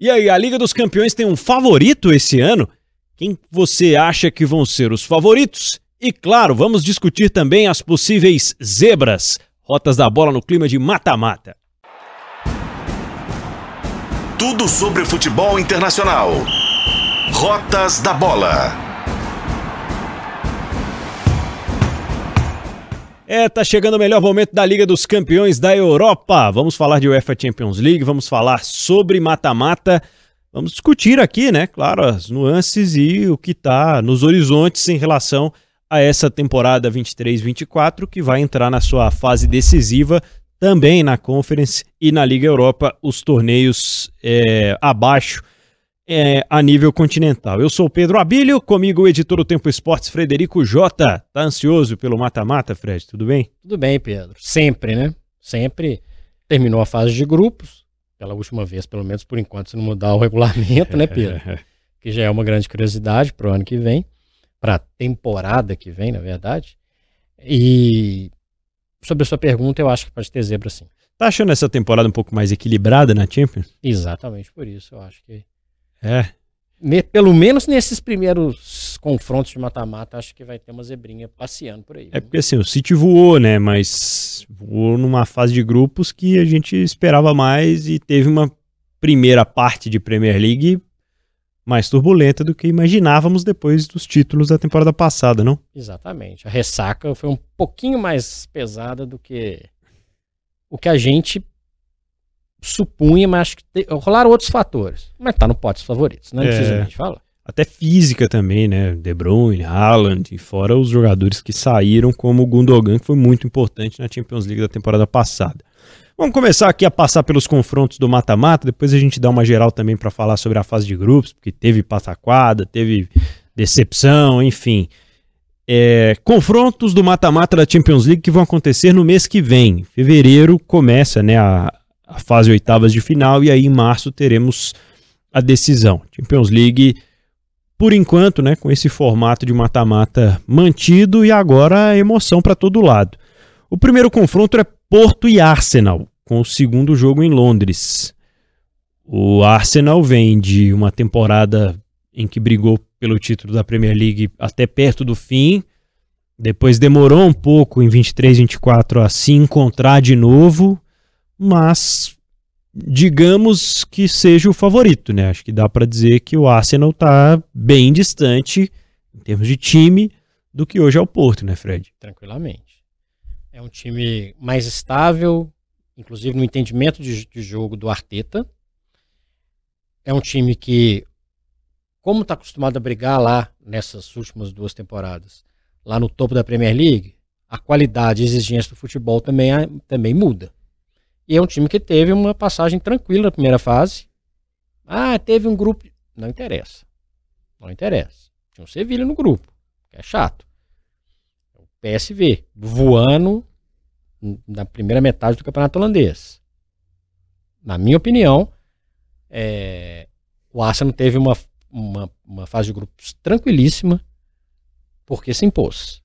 E aí, a Liga dos Campeões tem um favorito esse ano? Quem você acha que vão ser os favoritos? E claro, vamos discutir também as possíveis zebras, rotas da bola no clima de mata-mata. Tudo sobre futebol internacional. Rotas da bola. É, tá chegando o melhor momento da Liga dos Campeões da Europa. Vamos falar de UEFA Champions League, vamos falar sobre mata-mata. Vamos discutir aqui, né, claro, as nuances e o que tá nos horizontes em relação a essa temporada 23-24 que vai entrar na sua fase decisiva também na Conference e na Liga Europa, os torneios é, abaixo é, a nível continental. Eu sou o Pedro Abílio, comigo o editor do Tempo Esportes, Frederico Jota. Tá ansioso pelo mata-mata, Fred? Tudo bem? Tudo bem, Pedro. Sempre, né? Sempre terminou a fase de grupos, pela última vez, pelo menos por enquanto, se não mudar o regulamento, né, Pedro? que já é uma grande curiosidade para o ano que vem, para a temporada que vem, na verdade. E sobre a sua pergunta, eu acho que pode ter zebra sim. Tá achando essa temporada um pouco mais equilibrada na Champions? Exatamente por isso, eu acho que é. Pelo menos nesses primeiros confrontos de mata-mata, acho que vai ter uma zebrinha passeando por aí. É porque assim, o City voou, né? Mas voou numa fase de grupos que a gente esperava mais e teve uma primeira parte de Premier League mais turbulenta do que imaginávamos depois dos títulos da temporada passada, não? Exatamente. A ressaca foi um pouquinho mais pesada do que o que a gente supunha, mas acho que te, rolaram outros fatores. Mas tá no pote dos favoritos, não é, precisa a gente falar. Até física também, né? De Bruyne, Haaland, e fora os jogadores que saíram, como o Gundogan, que foi muito importante na Champions League da temporada passada. Vamos começar aqui a passar pelos confrontos do mata-mata, depois a gente dá uma geral também para falar sobre a fase de grupos, porque teve pataquada, teve decepção, enfim. É, confrontos do mata-mata da Champions League que vão acontecer no mês que vem. Fevereiro começa né, a, a fase oitavas de final e aí em março teremos a decisão. Champions League, por enquanto, né, com esse formato de mata-mata mantido e agora emoção para todo lado. O primeiro confronto é Porto e Arsenal, com o segundo jogo em Londres. O Arsenal vem de uma temporada em que brigou pelo título da Premier League até perto do fim. Depois demorou um pouco em 23, 24 a se encontrar de novo mas digamos que seja o favorito, né? Acho que dá para dizer que o Arsenal está bem distante em termos de time do que hoje é o Porto, né, Fred? Tranquilamente. É um time mais estável, inclusive no entendimento de, de jogo do Arteta. É um time que, como está acostumado a brigar lá nessas últimas duas temporadas, lá no topo da Premier League, a qualidade e exigência do futebol também, também muda. E é um time que teve uma passagem tranquila na primeira fase. Ah, teve um grupo. Não interessa. Não interessa. Tinha um Sevilha no grupo, que é chato. O PSV, voando na primeira metade do campeonato holandês. Na minha opinião, é, o Arsenal teve uma, uma, uma fase de grupos tranquilíssima, porque se impôs.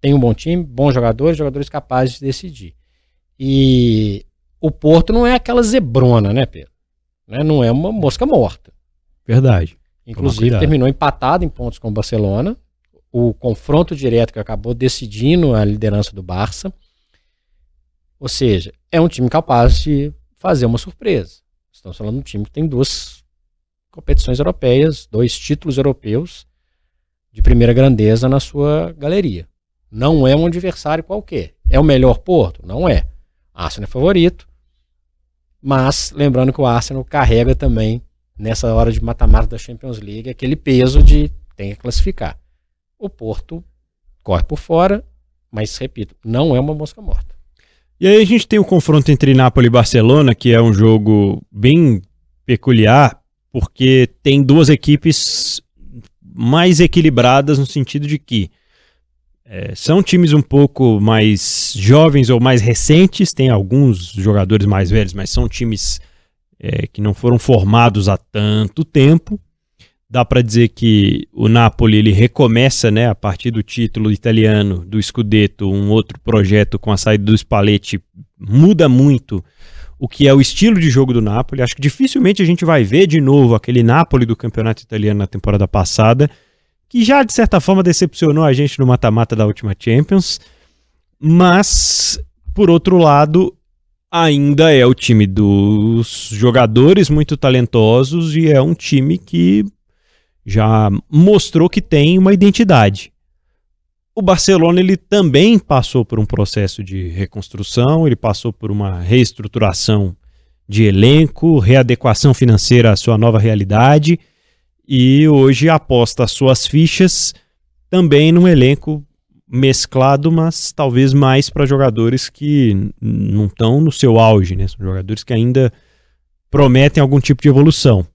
Tem um bom time, bons jogadores, jogadores capazes de decidir. E o Porto não é aquela zebrona, né, Pedro? Né? Não é uma mosca morta. Verdade. Inclusive terminou empatado em pontos com o Barcelona. O confronto direto que acabou decidindo a liderança do Barça. Ou seja, é um time capaz de fazer uma surpresa. Estamos falando de um time que tem duas competições europeias, dois títulos europeus de primeira grandeza na sua galeria. Não é um adversário qualquer. É o melhor Porto? Não é. Arsenal é favorito. Mas lembrando que o Arsenal carrega também, nessa hora de mata-mata da Champions League, aquele peso de tem que classificar. O Porto corre por fora, mas repito, não é uma mosca morta. E aí a gente tem o confronto entre Napoli e Barcelona, que é um jogo bem peculiar, porque tem duas equipes mais equilibradas no sentido de que é, são times um pouco mais jovens ou mais recentes, tem alguns jogadores mais velhos, mas são times é, que não foram formados há tanto tempo. Dá para dizer que o Napoli ele recomeça, né, a partir do título italiano do Scudetto, um outro projeto com a saída do Spalletti muda muito o que é o estilo de jogo do Napoli. Acho que dificilmente a gente vai ver de novo aquele Napoli do campeonato italiano na temporada passada, que já de certa forma decepcionou a gente no mata-mata da última Champions. Mas, por outro lado, ainda é o time dos jogadores muito talentosos e é um time que já mostrou que tem uma identidade. O Barcelona ele também passou por um processo de reconstrução, ele passou por uma reestruturação de elenco, readequação financeira à sua nova realidade e hoje aposta suas fichas também num elenco mesclado, mas talvez mais para jogadores que não estão no seu auge, né? São jogadores que ainda prometem algum tipo de evolução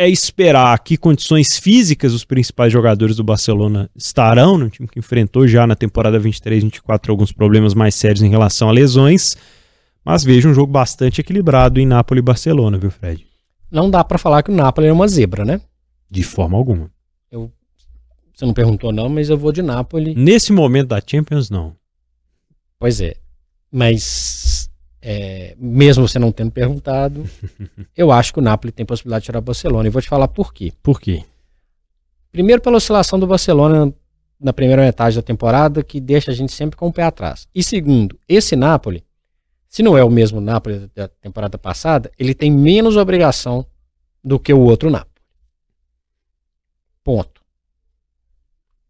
é esperar que condições físicas os principais jogadores do Barcelona estarão, no time que enfrentou já na temporada 23-24 alguns problemas mais sérios em relação a lesões, mas vejo um jogo bastante equilibrado em Nápoles e Barcelona, viu, Fred? Não dá para falar que o Nápoles é uma zebra, né? De forma alguma. Eu, você não perguntou não, mas eu vou de Nápoles. Nesse momento da Champions, não. Pois é, mas é, mesmo você não tendo perguntado, eu acho que o Napoli tem possibilidade de tirar o Barcelona. E vou te falar por quê. Por quê? Primeiro, pela oscilação do Barcelona na primeira metade da temporada, que deixa a gente sempre com o pé atrás. E segundo, esse Napoli, se não é o mesmo Napoli da temporada passada, ele tem menos obrigação do que o outro Napoli. Ponto.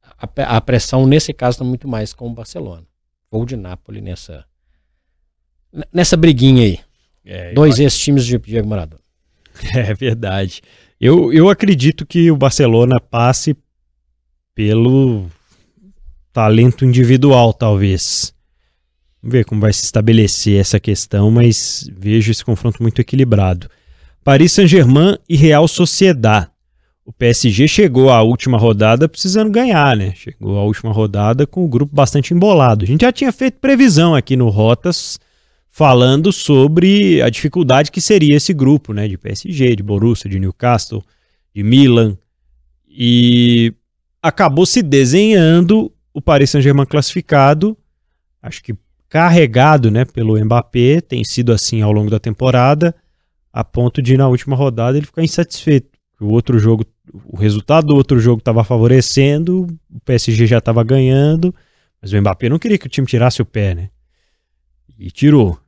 A, a pressão, nesse caso, está muito mais com o Barcelona. Vou de Napoli nessa, nessa briguinha aí. É, Dois ex-times de Diego Maradona. É verdade. Eu, eu acredito que o Barcelona passe pelo talento individual, talvez. Ver como vai se estabelecer essa questão, mas vejo esse confronto muito equilibrado. Paris Saint-Germain e Real Sociedad. O PSG chegou à última rodada precisando ganhar, né? Chegou à última rodada com o grupo bastante embolado. A gente já tinha feito previsão aqui no Rotas falando sobre a dificuldade que seria esse grupo, né, de PSG, de Borussia, de Newcastle, de Milan, e acabou se desenhando o Paris Saint-Germain classificado, acho que carregado, né, pelo Mbappé, tem sido assim ao longo da temporada, a ponto de na última rodada ele ficar insatisfeito. O outro jogo, o resultado do outro jogo estava favorecendo, o PSG já estava ganhando, mas o Mbappé não queria que o time tirasse o pé, né? E tirou.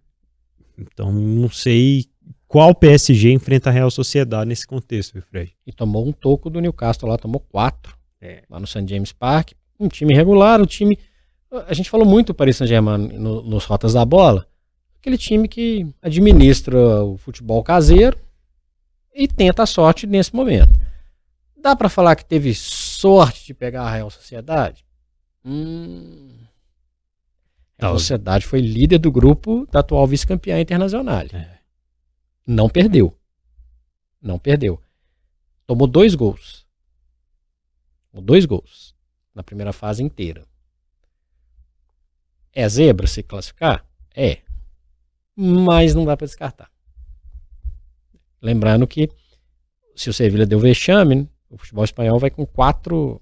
Então não sei qual PSG enfrenta a Real Sociedade nesse contexto, viu, Fred? E tomou um toco do Newcastle lá, tomou quatro. É. Lá no St. James Park. Um time regular, um time. A gente falou muito do Paris Saint-Germain no, nos rotas da bola. Aquele time que administra o futebol caseiro e tenta a sorte nesse momento. Dá para falar que teve sorte de pegar a Real Sociedade? Hum, a Sociedade foi líder do grupo da atual vice-campeã internacional. É. Não perdeu. Não perdeu. Tomou dois gols. Tomou dois gols na primeira fase inteira. É zebra se classificar? É. Mas não dá para descartar. Lembrando que se o Sevilla deu vexame, o futebol espanhol vai com quatro,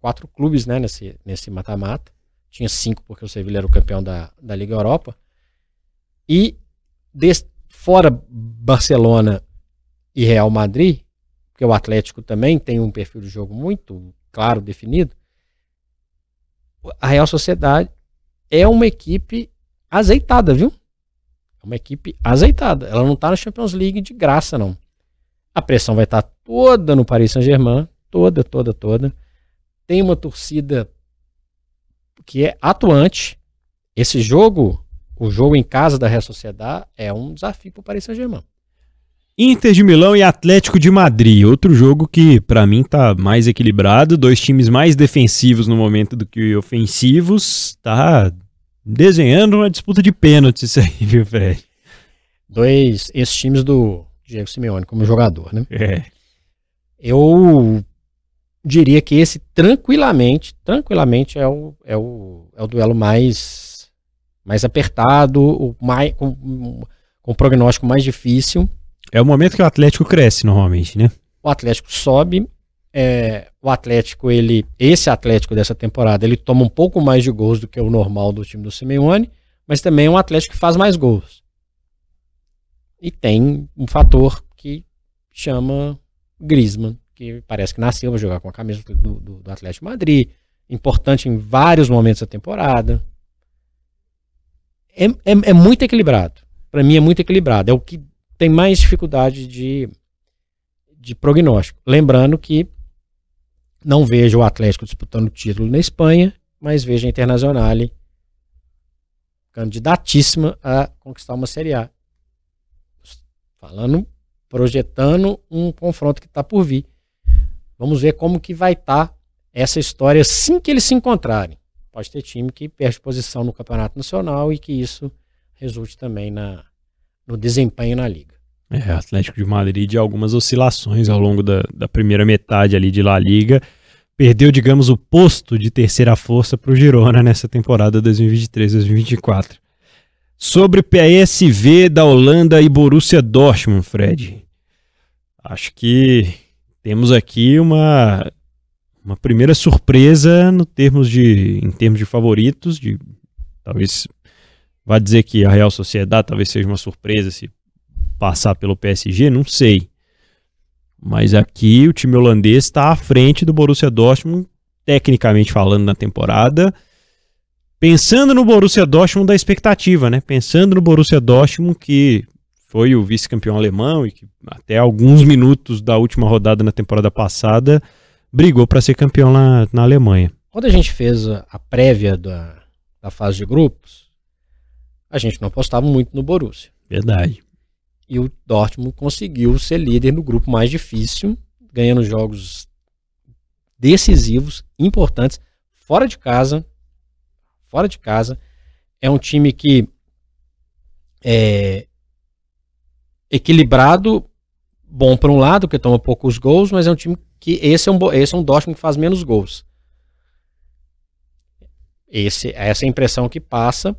quatro clubes né, nesse mata-mata tinha cinco porque o Sevilla era o campeão da, da Liga Europa. E des, fora Barcelona e Real Madrid, porque o Atlético também tem um perfil de jogo muito claro, definido, a Real Sociedade é uma equipe azeitada, viu? É uma equipe azeitada. Ela não está na Champions League de graça, não. A pressão vai estar tá toda no Paris Saint-Germain, toda, toda, toda. Tem uma torcida que é atuante. Esse jogo, o jogo em casa da Real Sociedade, é um desafio para o Paris Saint-Germain. Inter de Milão e Atlético de Madrid, outro jogo que para mim tá mais equilibrado, dois times mais defensivos no momento do que ofensivos, tá desenhando uma disputa de pênaltis isso aí, viu, Fred? Dois esses times do Diego Simeone como jogador, né? É. Eu diria que esse tranquilamente, tranquilamente é o, é o, é o duelo mais, mais apertado, o mais, com, com um prognóstico mais difícil. É o momento que o Atlético cresce normalmente, né? O Atlético sobe, é, o Atlético, ele, esse Atlético dessa temporada, ele toma um pouco mais de gols do que o normal do time do Simeone, mas também é um Atlético que faz mais gols. E tem um fator que chama Griezmann, que parece que nasceu para jogar com a camisa do, do, do Atlético Madrid, importante em vários momentos da temporada. É, é, é muito equilibrado. Para mim é muito equilibrado. É o que tem mais dificuldade de, de prognóstico. Lembrando que não vejo o Atlético disputando o título na Espanha, mas vejo a Internazionale candidatíssima a conquistar uma Série A. Falando, projetando um confronto que está por vir. Vamos ver como que vai estar tá essa história assim que eles se encontrarem. Pode ter time que perde posição no Campeonato Nacional e que isso resulte também na, no desempenho na Liga. É, Atlético de Madrid algumas oscilações ao longo da, da primeira metade ali de La Liga. Perdeu, digamos, o posto de terceira força para o Girona nessa temporada 2023-2024. Sobre PSV da Holanda e Borussia Dortmund, Fred. Acho que temos aqui uma, uma primeira surpresa no termos de, em termos de favoritos, de talvez Vai dizer que a Real Sociedade talvez seja uma surpresa se passar pelo PSG, não sei. Mas aqui o time holandês está à frente do Borussia Dortmund, tecnicamente falando na temporada. Pensando no Borussia Dortmund da expectativa, né? Pensando no Borussia Dortmund que foi o vice-campeão alemão e que até alguns minutos da última rodada na temporada passada brigou para ser campeão na, na Alemanha. Quando a gente fez a prévia da, da fase de grupos, a gente não apostava muito no Borussia. Verdade. E o Dortmund conseguiu ser líder no grupo mais difícil, ganhando jogos decisivos, importantes, fora de casa. Fora de casa. É um time que é equilibrado, bom para um lado, que toma poucos gols, mas é um time que esse é um, esse é um Dortmund que faz menos gols. Esse, essa é a impressão que passa.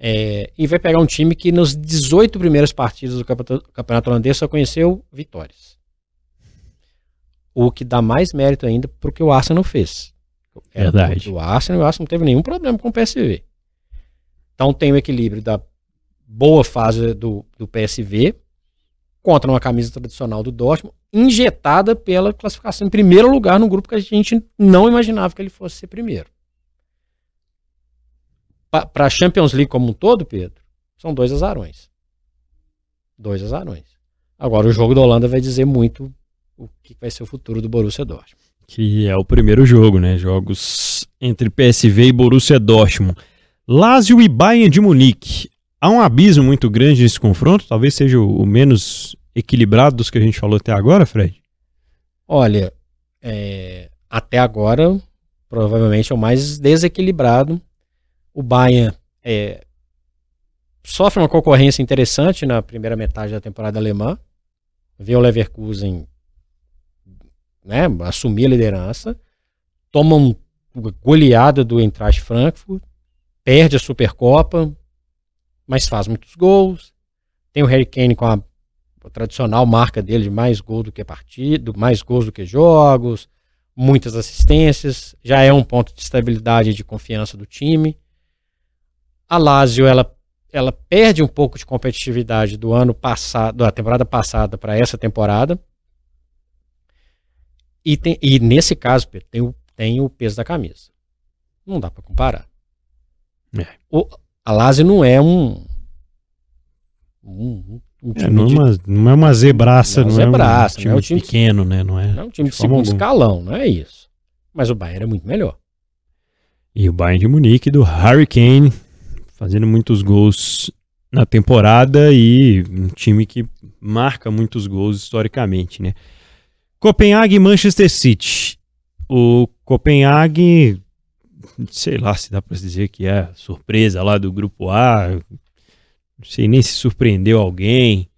É, e vai pegar um time que nos 18 primeiras partidas do campeonato, campeonato holandês só conheceu vitórias. O que dá mais mérito ainda porque o Arsenal fez. Verdade. O Arsenal, o Arsenal não teve nenhum problema com o PSV. Então tem o equilíbrio da boa fase do, do PSV contra uma camisa tradicional do Dortmund, injetada pela classificação em primeiro lugar no grupo que a gente não imaginava que ele fosse ser primeiro para a Champions League como um todo, Pedro, são dois azarões. Dois azarões. Agora, o jogo da Holanda vai dizer muito o que vai ser o futuro do Borussia Dortmund. Que é o primeiro jogo, né? Jogos entre PSV e Borussia Dortmund. Lazio e Bayern de Munique. Há um abismo muito grande nesse confronto? Talvez seja o menos equilibrado dos que a gente falou até agora, Fred? Olha, é, até agora, provavelmente é o mais desequilibrado o Bayern é, sofre uma concorrência interessante na primeira metade da temporada alemã. Vê o Leverkusen né, assumir a liderança. Toma uma goleada do Eintracht Frankfurt. Perde a Supercopa, mas faz muitos gols. Tem o Harry Kane com a, a tradicional marca dele de mais gols do que partido, mais gols do que jogos, muitas assistências. Já é um ponto de estabilidade e de confiança do time. A Lazio ela, ela perde um pouco de competitividade do ano passado, da temporada passada para essa temporada. E, tem, e nesse caso, tem o, tem o peso da camisa. Não dá para comparar. É. O, a Lazio não é um. um, um é, não, é uma, não é uma zebraça, não, é, zebraça, um time, não é um time pequeno, né? Não é, não é um time de, de segundo algum. escalão, não é isso. Mas o Bayern é muito melhor. E o Bayern de Munique do Harry Kane fazendo muitos gols na temporada e um time que marca muitos gols historicamente, né? Copenhague e Manchester City. O Copenhague, sei lá se dá para dizer que é surpresa lá do grupo A, não sei nem se surpreendeu alguém,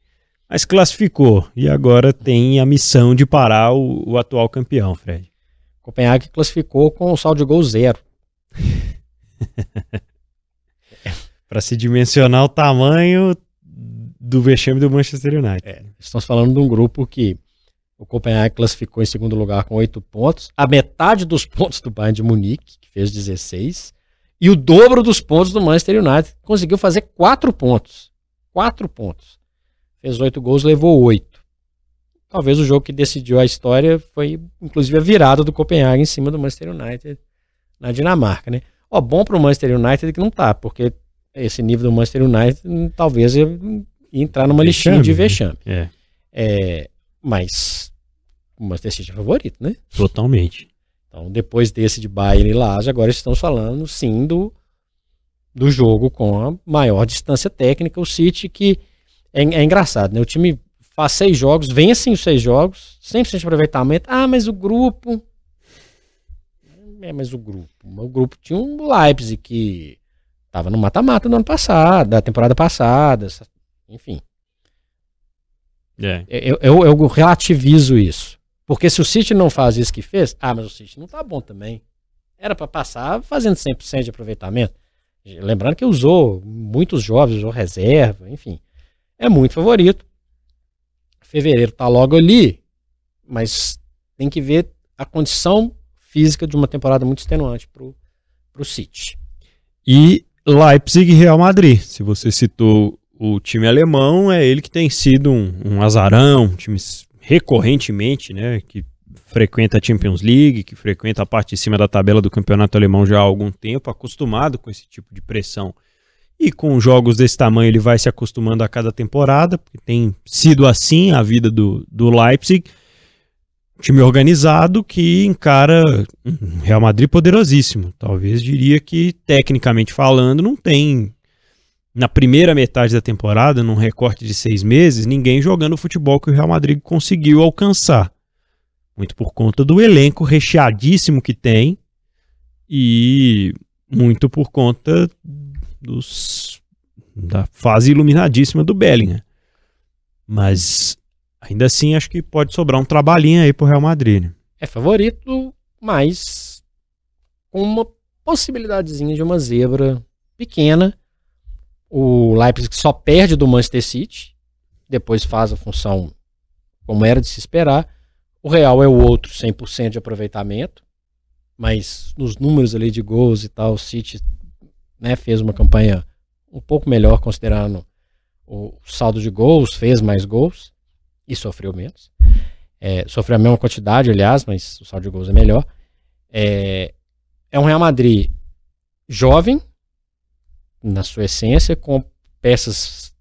mas classificou e agora tem a missão de parar o, o atual campeão, Fred. Copenhague classificou com o saldo de gol zero. para se dimensionar o tamanho do vexame do Manchester United. É, estamos falando de um grupo que o Copenhague classificou em segundo lugar com oito pontos, a metade dos pontos do Bayern de Munique, que fez 16, e o dobro dos pontos do Manchester United, que conseguiu fazer quatro pontos. Quatro pontos. fez oito gols, levou oito. Talvez o jogo que decidiu a história foi, inclusive, a virada do Copenhague em cima do Manchester United na Dinamarca, né? Ó, bom para o Manchester United que não tá, porque esse nível do Manchester United hum, talvez ia entrar numa Vexame, listinha de né? vexame. É, É, mas o Manchester City é favorito, né? totalmente. Então, depois desse de Bayern e Lazio, agora estamos falando sim do, do jogo com a maior distância técnica. O City que é, é engraçado, né? O time faz seis jogos, vencem os seis jogos, 100% de aproveitamento. Ah, mas o grupo. É, mas o grupo. O grupo tinha um Leipzig que estava no mata-mata do ano passado, da temporada passada, enfim. É. Eu, eu, eu relativizo isso. Porque se o City não faz isso que fez, ah, mas o City não tá bom também. Era para passar fazendo 100% de aproveitamento. Lembrando que usou muitos jovens, usou reserva, enfim. É muito favorito. Fevereiro tá logo ali, mas tem que ver a condição física de uma temporada muito extenuante pro, pro City. E Leipzig e Real Madrid. Se você citou o time alemão, é ele que tem sido um, um azarão, um time recorrentemente, né, que frequenta a Champions League, que frequenta a parte de cima da tabela do campeonato alemão já há algum tempo, acostumado com esse tipo de pressão. E com jogos desse tamanho ele vai se acostumando a cada temporada, porque tem sido assim a vida do, do Leipzig. Time organizado que encara um Real Madrid poderosíssimo. Talvez diria que, tecnicamente falando, não tem, na primeira metade da temporada, num recorte de seis meses, ninguém jogando o futebol que o Real Madrid conseguiu alcançar. Muito por conta do elenco recheadíssimo que tem e muito por conta dos, da fase iluminadíssima do Bellingham. Mas ainda assim acho que pode sobrar um trabalhinho aí pro Real Madrid. né? é favorito, mas com uma possibilidadezinha de uma zebra pequena. O Leipzig só perde do Manchester City, depois faz a função como era de se esperar. O Real é o outro 100% de aproveitamento, mas nos números ali de gols e tal, o City né, fez uma campanha um pouco melhor considerando o saldo de gols, fez mais gols e sofreu menos. É, sofreu a mesma quantidade, aliás, mas o saldo de gols é melhor. É, é um Real Madrid jovem, na sua essência, com peças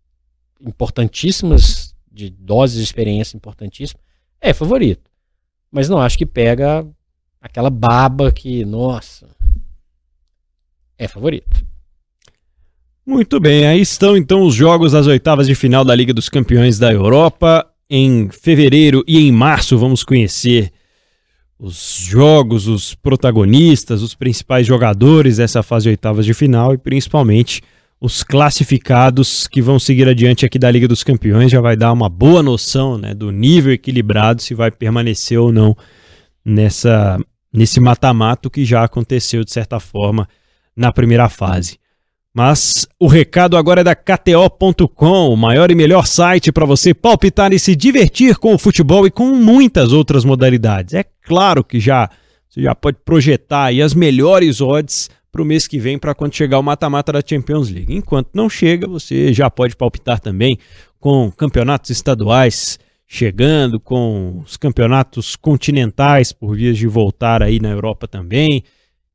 importantíssimas, de doses de experiência importantíssima. É favorito. Mas não acho que pega aquela baba que, nossa, é favorito. Muito bem, aí estão então os jogos das oitavas de final da Liga dos Campeões da Europa. Em fevereiro e em março vamos conhecer os jogos, os protagonistas, os principais jogadores dessa fase de oitavas de final e principalmente os classificados que vão seguir adiante aqui da Liga dos Campeões. Já vai dar uma boa noção né, do nível equilibrado, se vai permanecer ou não nessa, nesse mata-mato que já aconteceu de certa forma na primeira fase. Mas o recado agora é da KTO.com, o maior e melhor site para você palpitar e se divertir com o futebol e com muitas outras modalidades. É claro que já você já pode projetar aí as melhores odds para o mês que vem para quando chegar o mata-mata da Champions League. Enquanto não chega, você já pode palpitar também com campeonatos estaduais chegando, com os campeonatos continentais por vias de voltar aí na Europa também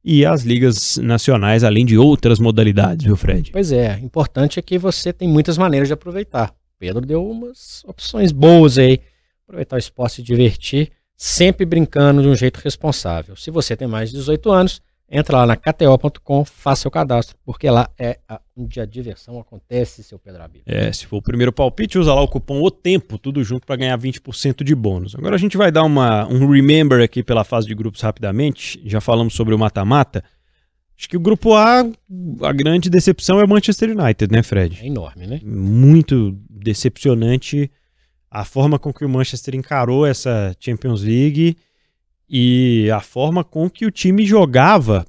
e as ligas nacionais, além de outras modalidades, viu, Fred? Pois é, importante é que você tem muitas maneiras de aproveitar. Pedro deu umas opções boas aí. Aproveitar o esporte e divertir, sempre brincando de um jeito responsável. Se você tem mais de 18 anos, entra lá na KTO.com, faça seu cadastro, porque lá é onde a diversão acontece, seu Pedro Abílio. É, se for o primeiro palpite, usa lá o cupom O Tempo, tudo junto para ganhar 20% de bônus. Agora a gente vai dar uma, um remember aqui pela fase de grupos rapidamente. Já falamos sobre o mata-mata. Acho que o grupo A, a grande decepção é o Manchester United, né, Fred? É enorme, né? muito decepcionante a forma com que o Manchester encarou essa Champions League e a forma com que o time jogava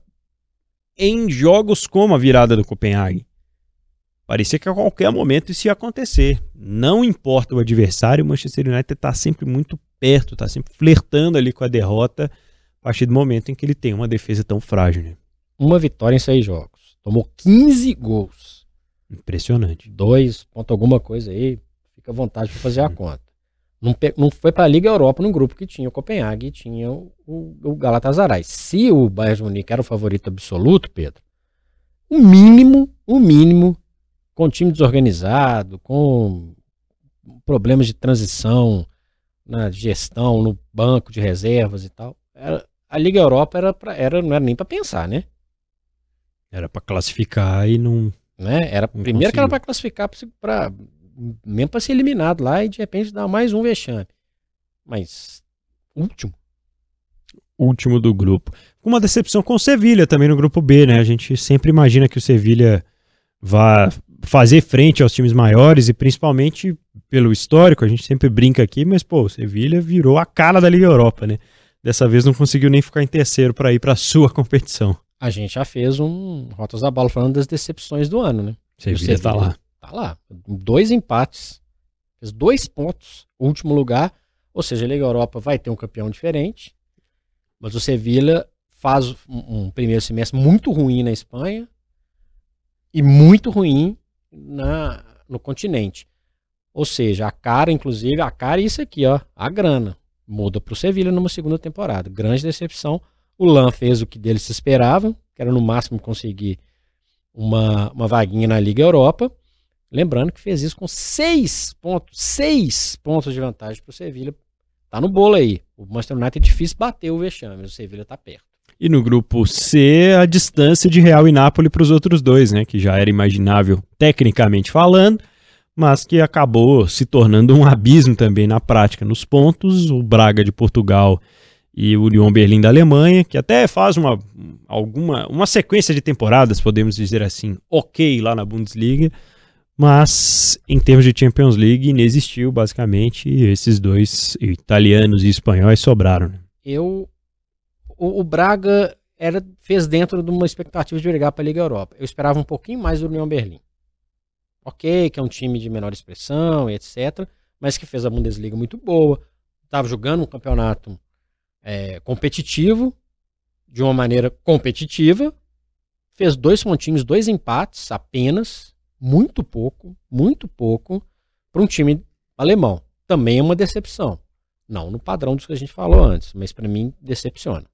em jogos como a virada do Copenhague. Parecia que a qualquer momento isso ia acontecer. Não importa o adversário, o Manchester United está sempre muito perto, está sempre flertando ali com a derrota a partir do momento em que ele tem uma defesa tão frágil. né? Uma vitória em seis jogos. Tomou 15 gols. Impressionante. Dois ponto alguma coisa aí. fica à vontade para fazer a conta. Não, não foi para a Liga Europa no grupo que tinha o Copenhague e tinha o, o, Galatasaray. Se o Bayern de Munique era o favorito absoluto, Pedro, o mínimo, o mínimo, com time desorganizado, com problemas de transição na gestão, no banco de reservas e tal, era, a Liga Europa era, pra, era não era nem para pensar, né? Era para classificar e não. Né? Era não primeiro conseguiu. que era para classificar para mesmo para ser eliminado lá e de repente dar mais um vexame. Mas último. Último do grupo. Uma decepção com o Sevilha também no grupo B, né? A gente sempre imagina que o Sevilha vá fazer frente aos times maiores e principalmente pelo histórico, a gente sempre brinca aqui, mas pô, o Sevilha virou a cara da Liga Europa, né? Dessa vez não conseguiu nem ficar em terceiro para ir para a sua competição. A gente já fez um Rotas da Bola falando das decepções do ano, né? Sevilha, Sevilha tá lá. Tá lá. Dois empates. Fez dois pontos. Último lugar. Ou seja, a Liga Europa vai ter um campeão diferente. Mas o Sevilha faz um, um primeiro semestre muito ruim na Espanha e muito ruim na, no continente. Ou seja, a cara, inclusive, a cara é isso aqui, ó, a grana. Muda para o Sevilha numa segunda temporada. Grande decepção. O Lan fez o que dele se esperava, que era no máximo conseguir uma, uma vaguinha na Liga Europa. Lembrando que fez isso com seis pontos, seis pontos de vantagem para o Sevilha. Tá no bolo aí. O Manchester United é difícil bater o vexame, o Sevilha está perto. E no grupo C, a distância de Real e Nápoles para os outros dois, né? Que já era imaginável tecnicamente falando, mas que acabou se tornando um abismo também na prática nos pontos. O Braga de Portugal e o Union Berlim da Alemanha, que até faz uma, alguma, uma sequência de temporadas, podemos dizer assim, ok lá na Bundesliga, mas em termos de Champions League inexistiu basicamente esses dois italianos e espanhóis sobraram. Né? Eu o, o, Braga era fez dentro de uma expectativa de brigar para a Liga Europa. Eu esperava um pouquinho mais do União Berlim. OK, que é um time de menor expressão e etc, mas que fez a Bundesliga muito boa, estava jogando um campeonato é, competitivo de uma maneira competitiva, fez dois pontinhos, dois empates apenas muito pouco, muito pouco para um time alemão. Também é uma decepção. Não no padrão dos que a gente falou antes, mas para mim decepciona.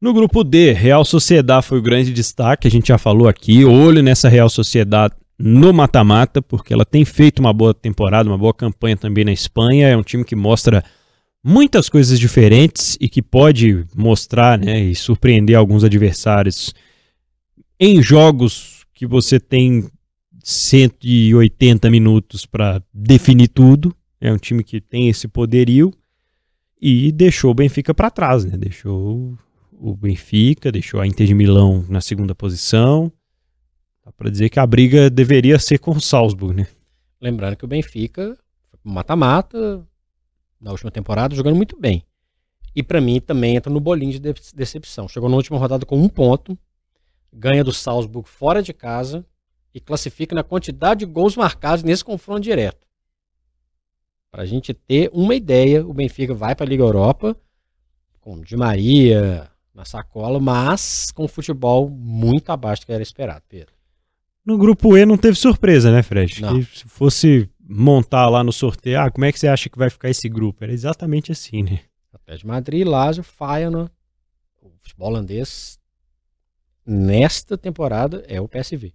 No grupo D, Real Sociedade foi o grande destaque, a gente já falou aqui, olho nessa Real Sociedade no mata-mata, porque ela tem feito uma boa temporada, uma boa campanha também na Espanha, é um time que mostra muitas coisas diferentes e que pode mostrar né, e surpreender alguns adversários em jogos que você tem 180 minutos para definir tudo. É um time que tem esse poderio e deixou o Benfica para trás, né? Deixou o Benfica, deixou a Inter de Milão na segunda posição. Dá para dizer que a briga deveria ser com o Salzburg, né? Lembrando que o Benfica mata-mata na última temporada jogando muito bem. E para mim também entra no bolinho de decepção. Chegou na última rodada com um ponto, ganha do Salzburg fora de casa e classifica na quantidade de gols marcados nesse confronto direto. Para a gente ter uma ideia, o Benfica vai para a Liga Europa com Di Maria na sacola, mas com futebol muito abaixo do que era esperado, Pedro. No grupo E não teve surpresa, né, Fred? Não. se fosse montar lá no sorteio, ah, como é que você acha que vai ficar esse grupo? Era exatamente assim, né? Atlético de Madrid, Lazio, Feyenoord, o futebol holandês nesta temporada é o PSV.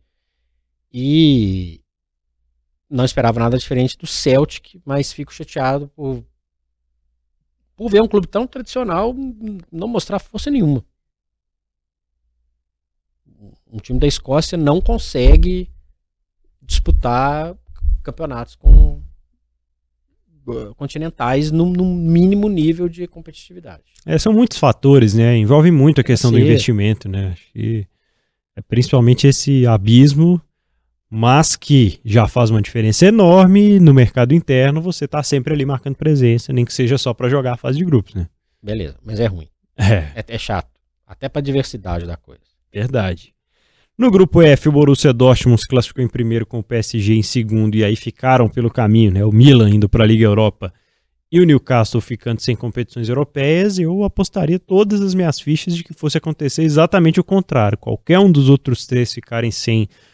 E não esperava nada diferente do Celtic, mas fico chateado por, por ver um clube tão tradicional não mostrar força nenhuma. Um time da Escócia não consegue disputar campeonatos com continentais no, no, mínimo nível de competitividade. É, são muitos fatores, né? Envolve muito a questão do investimento, né? Que é principalmente esse abismo mas que já faz uma diferença enorme no mercado interno, você tá sempre ali marcando presença, nem que seja só para jogar a fase de grupos, né? Beleza, mas é ruim. É. É, é chato. Até pra diversidade da coisa. Verdade. No grupo F, o Borussia Dortmund se classificou em primeiro com o PSG em segundo e aí ficaram pelo caminho, né? O Milan indo para a Liga Europa e o Newcastle ficando sem competições europeias. Eu apostaria todas as minhas fichas de que fosse acontecer exatamente o contrário. Qualquer um dos outros três ficarem sem competições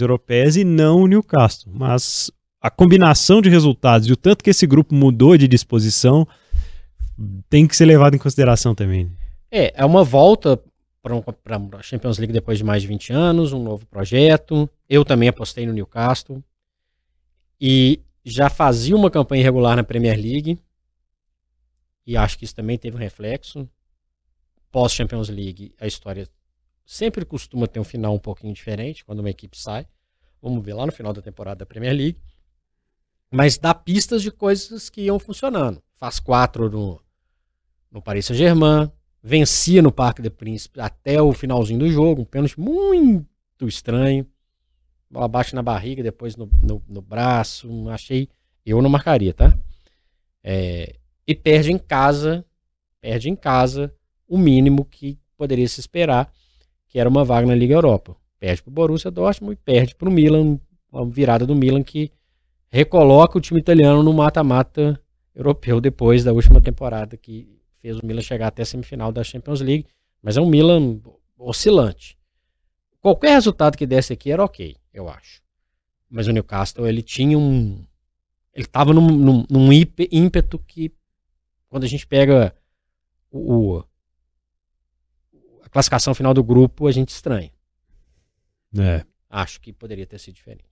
europeias e não o Newcastle. Mas a combinação de resultados e o tanto que esse grupo mudou de disposição tem que ser levado em consideração também. É, é uma volta para a Champions League depois de mais de 20 anos, um novo projeto. Eu também apostei no Newcastle. E já fazia uma campanha regular na Premier League. E acho que isso também teve um reflexo. Pós-Champions League, a história sempre costuma ter um final um pouquinho diferente quando uma equipe sai. Vamos ver lá no final da temporada da Premier League. Mas dá pistas de coisas que iam funcionando. Faz quatro no, no Paris Saint-Germain, vencia no Parque de Príncipe até o finalzinho do jogo, um pênalti muito estranho. Bola baixa na barriga, depois no, no, no braço. Achei. Eu não marcaria, tá? É, e perde em casa, perde em casa o mínimo que poderia se esperar, que era uma vaga na Liga Europa. Perde para o Borussia Dortmund e perde para o Milan, uma virada do Milan que recoloca o time italiano no mata-mata europeu depois da última temporada que fez o Milan chegar até a semifinal da Champions League, mas é um Milan oscilante. Qualquer resultado que desse aqui era ok, eu acho. Mas o Newcastle, ele tinha um. Ele estava num, num, num, ímpeto que, quando a gente pega o, o, a classificação final do grupo, a gente estranha. É. Acho que poderia ter sido diferente.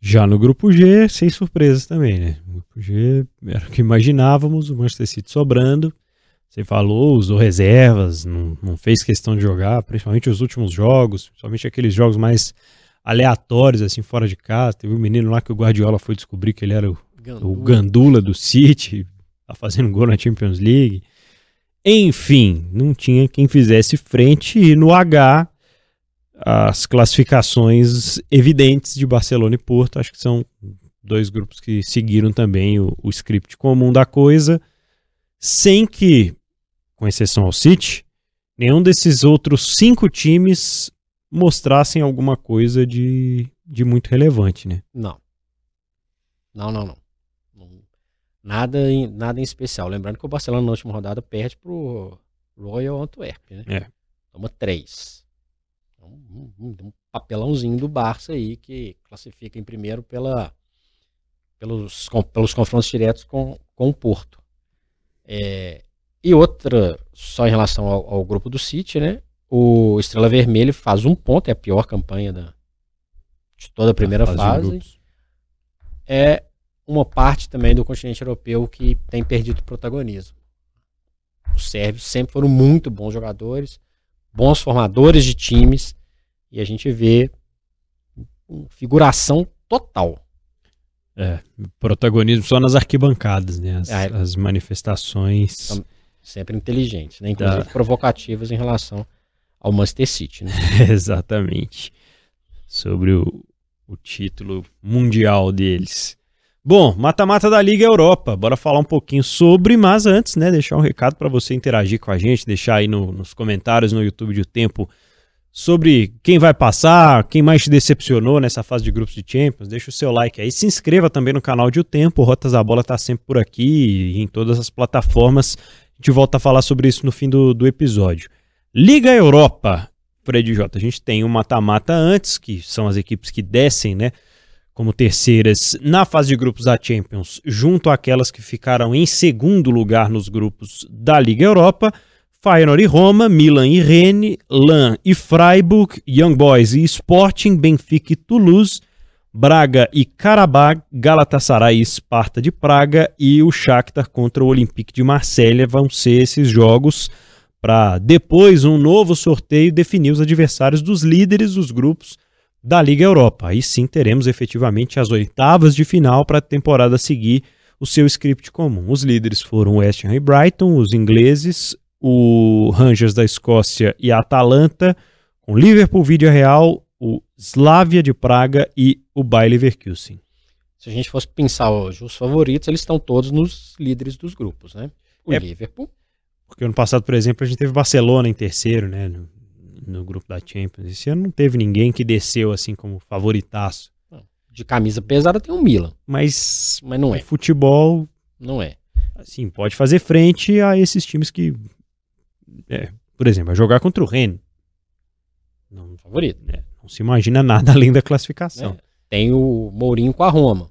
Já no grupo G, sem surpresas também, né? No grupo G era o que imaginávamos, o Manchester City sobrando. Você falou, usou reservas, não, não fez questão de jogar, principalmente os últimos jogos, principalmente aqueles jogos mais aleatórios, assim, fora de casa. Teve um menino lá que o Guardiola foi descobrir que ele era o Gandula, o Gandula do City, tá fazendo gol na Champions League. Enfim, não tinha quem fizesse frente e no H as classificações evidentes de Barcelona e Porto, acho que são dois grupos que seguiram também o, o script comum da coisa, sem que com exceção ao City, nenhum desses outros cinco times mostrassem alguma coisa de, de muito relevante, né? Não. Não, não, não. Nada em, nada em especial. Lembrando que o Barcelona na última rodada perde pro Royal Antwerp, né? É. Toma três. Então, um, um, um, papelãozinho do Barça aí que classifica em primeiro pela, pelos, com, pelos confrontos diretos com, com o Porto. É, e outra, só em relação ao, ao, grupo do City, né? O Estrela Vermelha faz um ponto, é a pior campanha da, de toda a primeira fase. É uma parte também do continente europeu que tem perdido protagonismo. Os sérvios sempre foram muito bons jogadores, bons formadores de times, e a gente vê figuração total. É, protagonismo só nas arquibancadas, né? As, é. as manifestações sempre inteligentes, né? Inclusive tá. provocativas em relação ao Manchester City, né? Exatamente. Sobre o, o título mundial deles. Bom, mata-mata da Liga Europa. Bora falar um pouquinho sobre, mas antes, né, deixar um recado para você interagir com a gente, deixar aí no, nos comentários no YouTube de O Tempo sobre quem vai passar, quem mais te decepcionou nessa fase de grupos de Champions. Deixa o seu like aí, se inscreva também no canal de O Tempo. Rotas da Bola tá sempre por aqui e em todas as plataformas a gente volta a falar sobre isso no fim do, do episódio. Liga Europa, Fred J. A gente tem um mata-mata antes, que são as equipes que descem, né? Como terceiras na fase de grupos da Champions, junto àquelas que ficaram em segundo lugar nos grupos da Liga Europa. Feyenoord e Roma, Milan e Rennes, Lan e Freiburg, Young Boys e Sporting, Benfica e Toulouse, Braga e Karabakh, Galatasaray e Sparta de Praga e o Shakhtar contra o Olympique de Marselha vão ser esses jogos para depois um novo sorteio definir os adversários dos líderes dos grupos da Liga Europa. Aí sim teremos efetivamente as oitavas de final para a temporada seguir o seu script comum. Os líderes foram o West Ham e Brighton, os ingleses, o Rangers da Escócia e a Atalanta, com Liverpool, Vídeo Real, o Slavia de Praga e o Bayer Leverkusen. Se a gente fosse pensar hoje, os favoritos, eles estão todos nos líderes dos grupos, né? O é, Liverpool. Porque ano passado, por exemplo, a gente teve Barcelona em terceiro, né? No, grupo da Champions. Esse ano não teve ninguém que desceu assim como favoritaço. De camisa pesada tem o Milan. Mas, mas não é. Futebol. Não é. Assim, pode fazer frente a esses times que. É, por exemplo, vai jogar contra o Rennes. Não, favorito. É, não se imagina nada além da classificação. É. Tem o Mourinho com a Roma.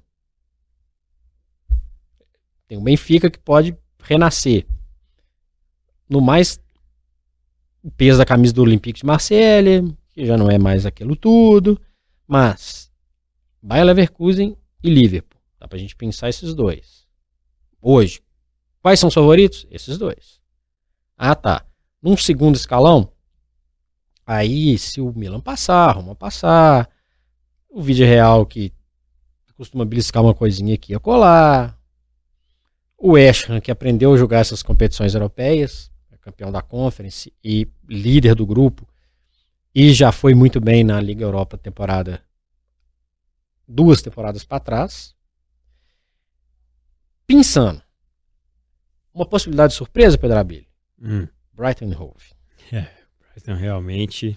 Tem o Benfica que pode renascer. No mais, o peso da camisa do Olympique de Marseille, que já não é mais aquilo tudo. Mas, Bayer Leverkusen e Liverpool. Dá pra gente pensar esses dois. Hoje, quais são os favoritos? Esses dois. Ah, tá. Num segundo escalão, aí se o Milan passar, Roma passar, o vídeo real que costuma beliscar uma coisinha aqui a colar, o West Ham que aprendeu a jogar essas competições europeias, campeão da Conference e líder do grupo, e já foi muito bem na Liga Europa temporada duas temporadas para trás. Pensando, uma possibilidade de surpresa, Pedro Abelho? Hum. Brighton Hove. É, Brighton realmente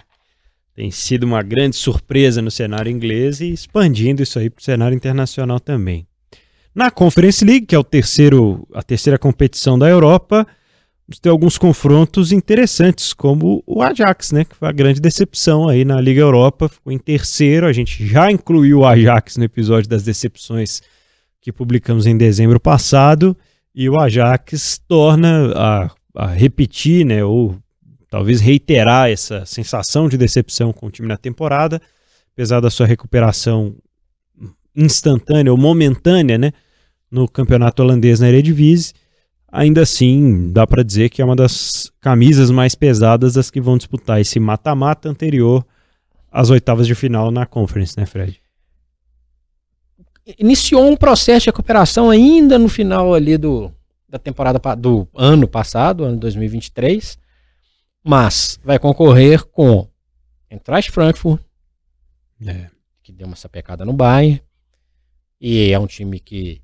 tem sido uma grande surpresa no cenário inglês e expandindo isso aí para o cenário internacional também. Na Conference League, que é o terceiro, a terceira competição da Europa, tem alguns confrontos interessantes, como o Ajax, né, que foi a grande decepção aí na Liga Europa, ficou em terceiro. A gente já incluiu o Ajax no episódio das decepções que publicamos em dezembro passado, e o Ajax torna a, a repetir, né, ou talvez reiterar essa sensação de decepção com o time na temporada, apesar da sua recuperação instantânea ou momentânea, né, no campeonato holandês na Eredivisie, ainda assim dá para dizer que é uma das camisas mais pesadas das que vão disputar esse mata-mata anterior às oitavas de final na Conference, né, Fred? Iniciou um processo de recuperação ainda no final ali do, da temporada do ano passado, ano 2023, mas vai concorrer com Eintracht Frankfurt, é. que deu uma sapecada no Bayern, e é um time que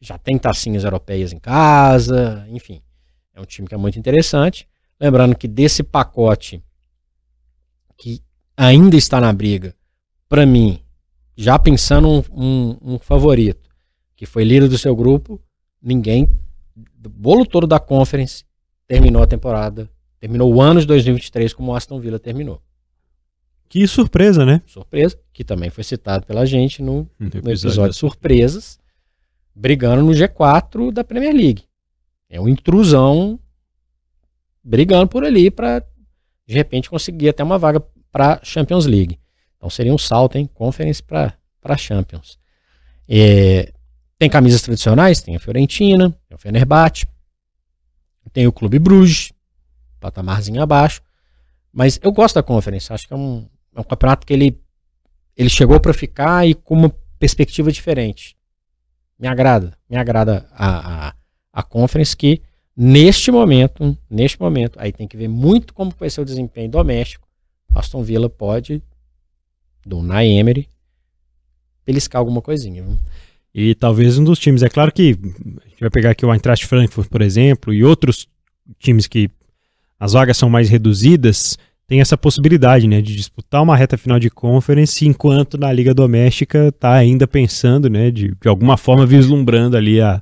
já tem tacinhas europeias em casa, enfim, é um time que é muito interessante. Lembrando que desse pacote que ainda está na briga, para mim, já pensando um, um, um, favorito, que foi líder do seu grupo, ninguém, do bolo todo da Conference, terminou a temporada Terminou o ano de 2023 como o Aston Villa terminou. Que surpresa, né? Surpresa, que também foi citado pela gente no, no episódio, episódio de surpresas, brigando no G4 da Premier League. É uma intrusão brigando por ali para de repente conseguir até uma vaga para Champions League. Então seria um salto, hein? Conference para Champions. É, tem camisas tradicionais, tem a Fiorentina, tem o Fenerbahçe, tem o Clube Bruges, patamarzinho abaixo. Mas eu gosto da Conference. Acho que é um, é um campeonato que ele, ele chegou para ficar e com uma perspectiva diferente. Me agrada. Me agrada a, a, a Conference que, neste momento, neste momento, aí tem que ver muito como vai ser o desempenho doméstico. Aston Villa pode, do Naemery, beliscar alguma coisinha. Viu? E talvez um dos times, é claro que a gente vai pegar aqui o Eintracht Frankfurt, por exemplo, e outros times que as vagas são mais reduzidas, tem essa possibilidade, né, de disputar uma reta final de conference, enquanto na liga doméstica está ainda pensando, né, de, de alguma forma vislumbrando ali a,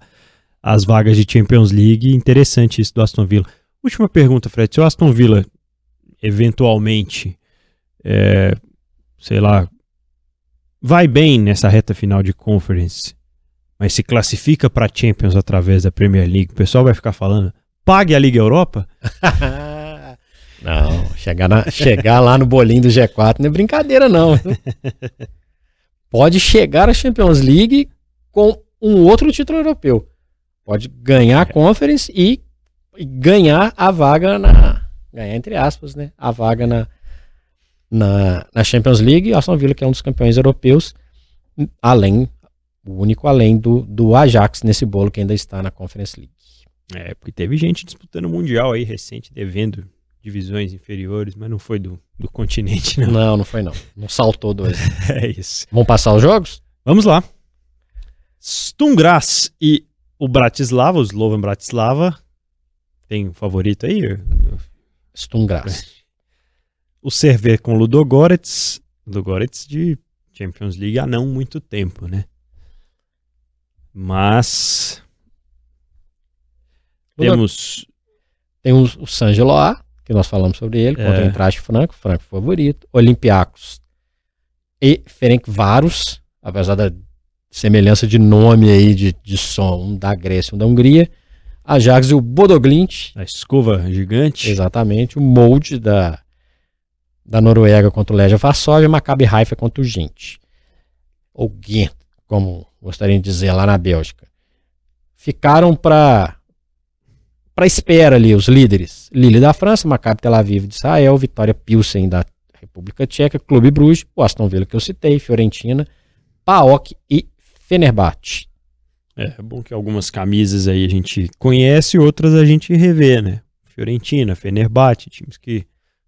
as vagas de Champions League. Interessante isso do Aston Villa. Última pergunta, Fred. Se o Aston Villa eventualmente, é, sei lá, vai bem nessa reta final de conference, mas se classifica para Champions através da Premier League, o pessoal vai ficar falando, pague a Liga Europa? não, chegar, na, chegar lá no bolinho do G4 não é brincadeira, não. Pode chegar à Champions League com um outro título europeu. Pode ganhar a Conference e, e ganhar a vaga na. Ganhar, entre aspas, né? A vaga na, na, na Champions League. Aston Villa, que é um dos campeões europeus, além, o único além do, do Ajax nesse bolo que ainda está na Conference League. É, porque teve gente disputando o Mundial aí recente, devendo divisões inferiores, mas não foi do, do continente, não. Não, não foi não. Não saltou dois. é isso. Vamos passar os jogos? Vamos lá. Stungras e o Bratislava, o Slovan Bratislava. Tem um favorito aí? Stungras. O Server com o Ludogorets. Ludogorets de Champions League há não muito tempo, né? Mas temos. Tem o, o Sangeloa, que nós falamos sobre ele, contra é. o Entraste Franco, Franco favorito. Olympiacos e Ferenc Varus, apesar da semelhança de nome aí, de, de som, um da Grécia, um da Hungria. Ajax e o Bodoglint. A escova gigante. Exatamente. O Molde da, da Noruega contra o Legia Varsóvia e o Maccabi Haifa contra o Gente. Ou Ghent, como gostariam de dizer lá na Bélgica. Ficaram para para espera ali os líderes. Lille da França, Maccabi Tel Aviv de Israel, Vitória Pilsen da República Tcheca, Clube Bruges, o Aston Villa que eu citei, Fiorentina, PAOK e Fenerbahçe. É, é bom que algumas camisas aí a gente conhece, outras a gente revê, né? Fiorentina, Fenerbahçe, times que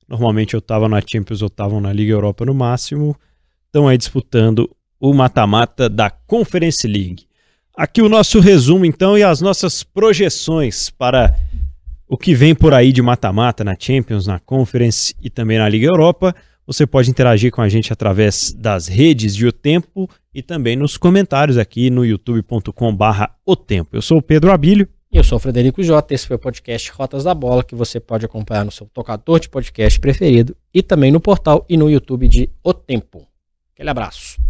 normalmente eu tava na Champions ou estavam na Liga Europa no máximo, estão aí disputando o mata-mata da Conference League. Aqui o nosso resumo então e as nossas projeções para o que vem por aí de mata-mata na Champions, na Conference e também na Liga Europa. Você pode interagir com a gente através das redes de O Tempo e também nos comentários aqui no youtube.com/barra O Tempo. Eu sou o Pedro Abílio. Eu sou o Frederico Jota. Esse foi o podcast Rotas da Bola, que você pode acompanhar no seu tocador de podcast preferido e também no portal e no YouTube de O Tempo. Aquele abraço.